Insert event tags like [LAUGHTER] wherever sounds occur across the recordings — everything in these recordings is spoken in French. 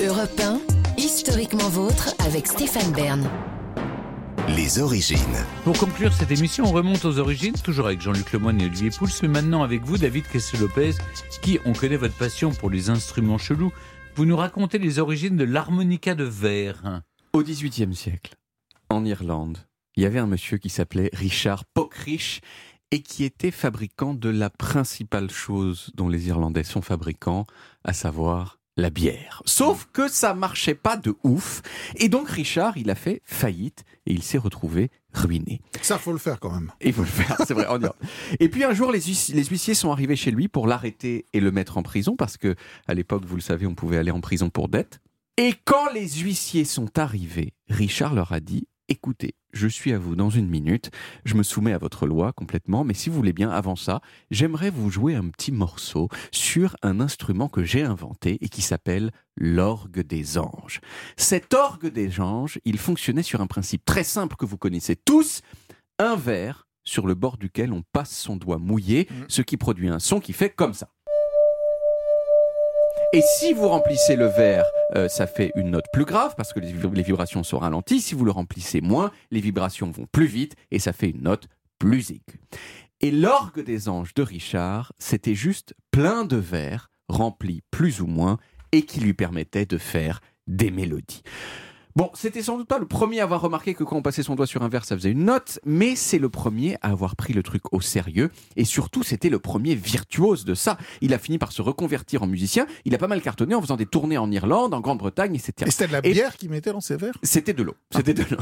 Europe 1, historiquement vôtre avec Stéphane Bern. Les origines. Pour conclure cette émission, on remonte aux origines, toujours avec Jean-Luc Lemoyne et Olivier Pouls, mais maintenant avec vous, David Kessel-Lopez, qui, on connaît votre passion pour les instruments chelous. Vous nous racontez les origines de l'harmonica de verre. Au XVIIIe siècle, en Irlande, il y avait un monsieur qui s'appelait Richard Pockrich et qui était fabricant de la principale chose dont les Irlandais sont fabricants, à savoir la bière. Sauf que ça marchait pas de ouf, et donc Richard, il a fait faillite et il s'est retrouvé ruiné. Ça, faut le faire quand même. Et il faut le faire, c'est vrai. on y va. [LAUGHS] Et puis un jour, les, huissiers- les huissiers sont arrivés chez lui pour l'arrêter et le mettre en prison, parce que à l'époque, vous le savez, on pouvait aller en prison pour dette. Et quand les huissiers sont arrivés, Richard leur a dit Écoutez, je suis à vous dans une minute, je me soumets à votre loi complètement, mais si vous voulez bien, avant ça, j'aimerais vous jouer un petit morceau sur un instrument que j'ai inventé et qui s'appelle l'orgue des anges. Cet orgue des anges, il fonctionnait sur un principe très simple que vous connaissez tous un verre sur le bord duquel on passe son doigt mouillé, ce qui produit un son qui fait comme ça. Et si vous remplissez le verre, euh, ça fait une note plus grave parce que les, vib- les vibrations sont ralenties. Si vous le remplissez moins, les vibrations vont plus vite et ça fait une note plus aiguë. Et l'orgue des anges de Richard, c'était juste plein de verres remplis plus ou moins et qui lui permettaient de faire des mélodies. Bon, c'était sans doute pas le premier à avoir remarqué que quand on passait son doigt sur un verre, ça faisait une note, mais c'est le premier à avoir pris le truc au sérieux, et surtout, c'était le premier virtuose de ça. Il a fini par se reconvertir en musicien, il a pas mal cartonné en faisant des tournées en Irlande, en Grande-Bretagne, etc. Et c'était de la bière qu'ils mettaient dans ces verres? C'était de l'eau. C'était de l'eau.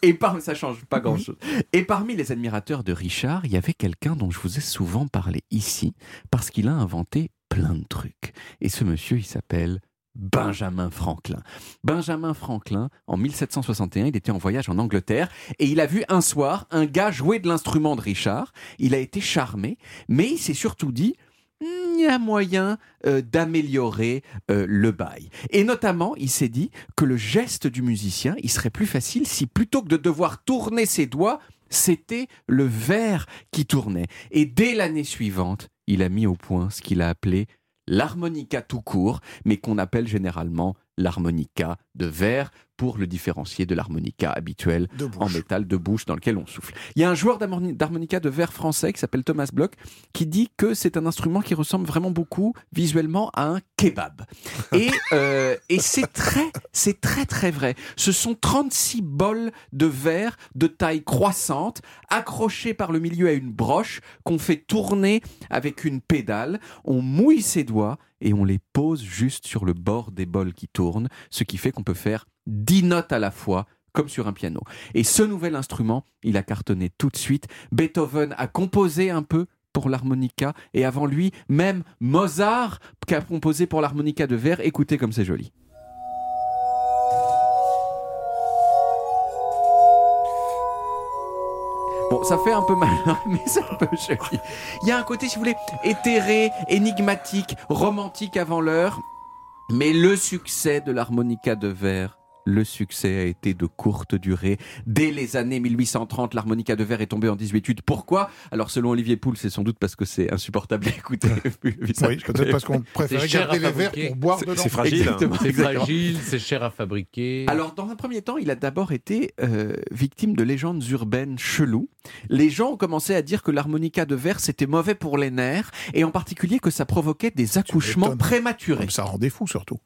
Et par, ça change pas grand chose. Et parmi les admirateurs de Richard, il y avait quelqu'un dont je vous ai souvent parlé ici, parce qu'il a inventé plein de trucs. Et ce monsieur, il s'appelle Benjamin Franklin. Benjamin Franklin, en 1761, il était en voyage en Angleterre et il a vu un soir un gars jouer de l'instrument de Richard. Il a été charmé, mais il s'est surtout dit il y a moyen euh, d'améliorer euh, le bail. Et notamment, il s'est dit que le geste du musicien, il serait plus facile si plutôt que de devoir tourner ses doigts, c'était le verre qui tournait. Et dès l'année suivante, il a mis au point ce qu'il a appelé l'harmonica tout court, mais qu'on appelle généralement l'harmonica de verre pour le différencier de l'harmonica habituel en métal de bouche dans lequel on souffle. Il y a un joueur d'harmoni- d'harmonica de verre français qui s'appelle Thomas Bloch qui dit que c'est un instrument qui ressemble vraiment beaucoup visuellement à un kebab. [LAUGHS] Et, euh, et c'est très, c'est très très vrai. Ce sont 36 bols de verre de taille croissante accrochés par le milieu à une broche qu'on fait tourner avec une pédale. On mouille ses doigts et on les pose juste sur le bord des bols qui tournent, ce qui fait qu'on peut faire 10 notes à la fois comme sur un piano. Et ce nouvel instrument, il a cartonné tout de suite. Beethoven a composé un peu pour l'harmonica et avant lui, même Mozart qui a composé pour l'harmonica de verre. Écoutez comme c'est joli. Bon, ça fait un peu mal, hein, [LAUGHS] mais c'est un peu joli. Il y a un côté, si vous voulez, éthéré, énigmatique, romantique avant l'heure. Mais le succès de l'harmonica de verre, le succès a été de courte durée. Dès les années 1830, l'harmonica de verre est tombée en 18 Pourquoi? Alors, selon Olivier Pouls, c'est sans doute parce que c'est insupportable [LAUGHS] à écouter. Oui, peut-être parce qu'on cher garder à les verres fabriquer. pour boire dedans. C'est fragile. Exactement, C'est fragile, c'est cher à fabriquer. Alors, dans un premier temps, il a d'abord été euh, victime de légendes urbaines cheloues. Les gens ont commencé à dire que l'harmonica de verre, c'était mauvais pour les nerfs, et en particulier que ça provoquait des accouchements prématurés. Ça rendait fou surtout.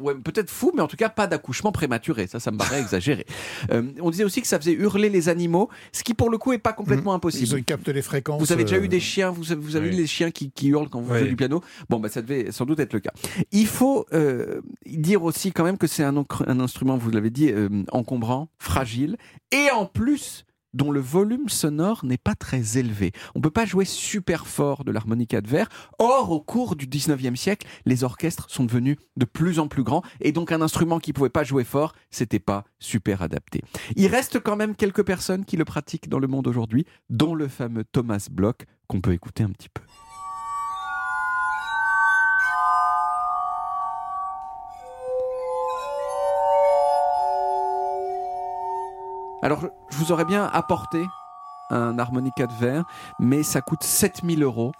Ouais, peut-être fou, mais en tout cas pas d'accouchement prématuré. Ça, ça me paraît exagéré. Euh, on disait aussi que ça faisait hurler les animaux, ce qui pour le coup est pas complètement Ils impossible. ont capté les fréquences. Vous avez déjà euh, eu des chiens, vous avez, vous avez oui. eu les chiens qui, qui hurlent quand vous Oui. jouez du piano Bon, bah, ça devait sans doute être le cas. Il faut euh, dire aussi quand même que c'est un, instrument, vous l'avez dit, euh, encombrant, fragile, et en plus dont le volume sonore n'est pas très élevé. On ne peut pas jouer super fort de l'harmonica de verre. Or, au cours du 19e siècle, les orchestres sont devenus de plus en plus grands et donc un instrument qui pouvait pas jouer fort, c'était pas super adapté. Il reste quand même quelques personnes qui le pratiquent dans le monde aujourd'hui, dont le fameux Thomas Bloch qu'on peut écouter un petit peu. Alors, je- vous aurais bien apporté un harmonica de verre, mais ça coûte 7000 euros,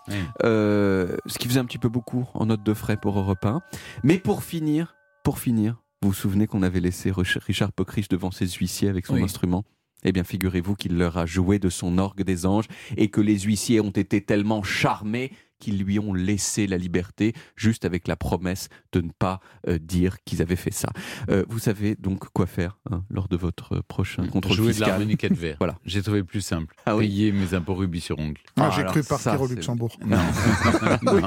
euh, ce qui faisait un petit peu beaucoup en note de frais pour Europe 1. Mais pour finir, Pour finir, vous vous souvenez qu'on avait laissé Rich- Richard Pockrich devant ses huissiers avec son Oui. instrument? Eh bien, figurez-vous qu'il leur a joué de son orgue des anges et que les huissiers ont été tellement charmés qu'ils lui ont laissé la liberté, juste avec la promesse de ne pas euh, dire qu'ils avaient fait ça. Euh, vous savez donc quoi faire hein, lors de votre prochain contrôle Jouer de fiscal. l'harmonica de verre. [LAUGHS] Voilà. J'ai trouvé plus simple. Ah oui. Payer mes impôts rubis sur ongle. Ah, Ah, J'ai cru ça, partir au c'est- Luxembourg. Non. [LAUGHS] non.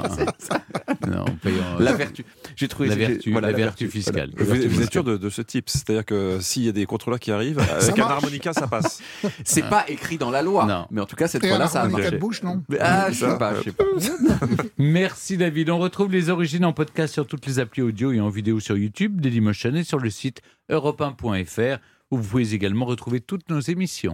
Non, payant, La vertu. J'ai trouvé La j'ai- vertu, la vertu fiscale. Voilà. Vous, vous êtes sûr de, de ce type? C'est-à-dire que s'il y a des contrôleurs qui arrivent, avec un harmonica, ça passe. C'est pas écrit dans la loi, Non. mais en tout cas cette fois-là ça a marché. de bouche, non Ah, je sais pas, je sais pas. [LAUGHS] Merci David. On retrouve les origines en podcast sur toutes les applis audio et en vidéo sur YouTube, Dailymotion et sur le site europe1.fr où vous pouvez également retrouver toutes nos émissions.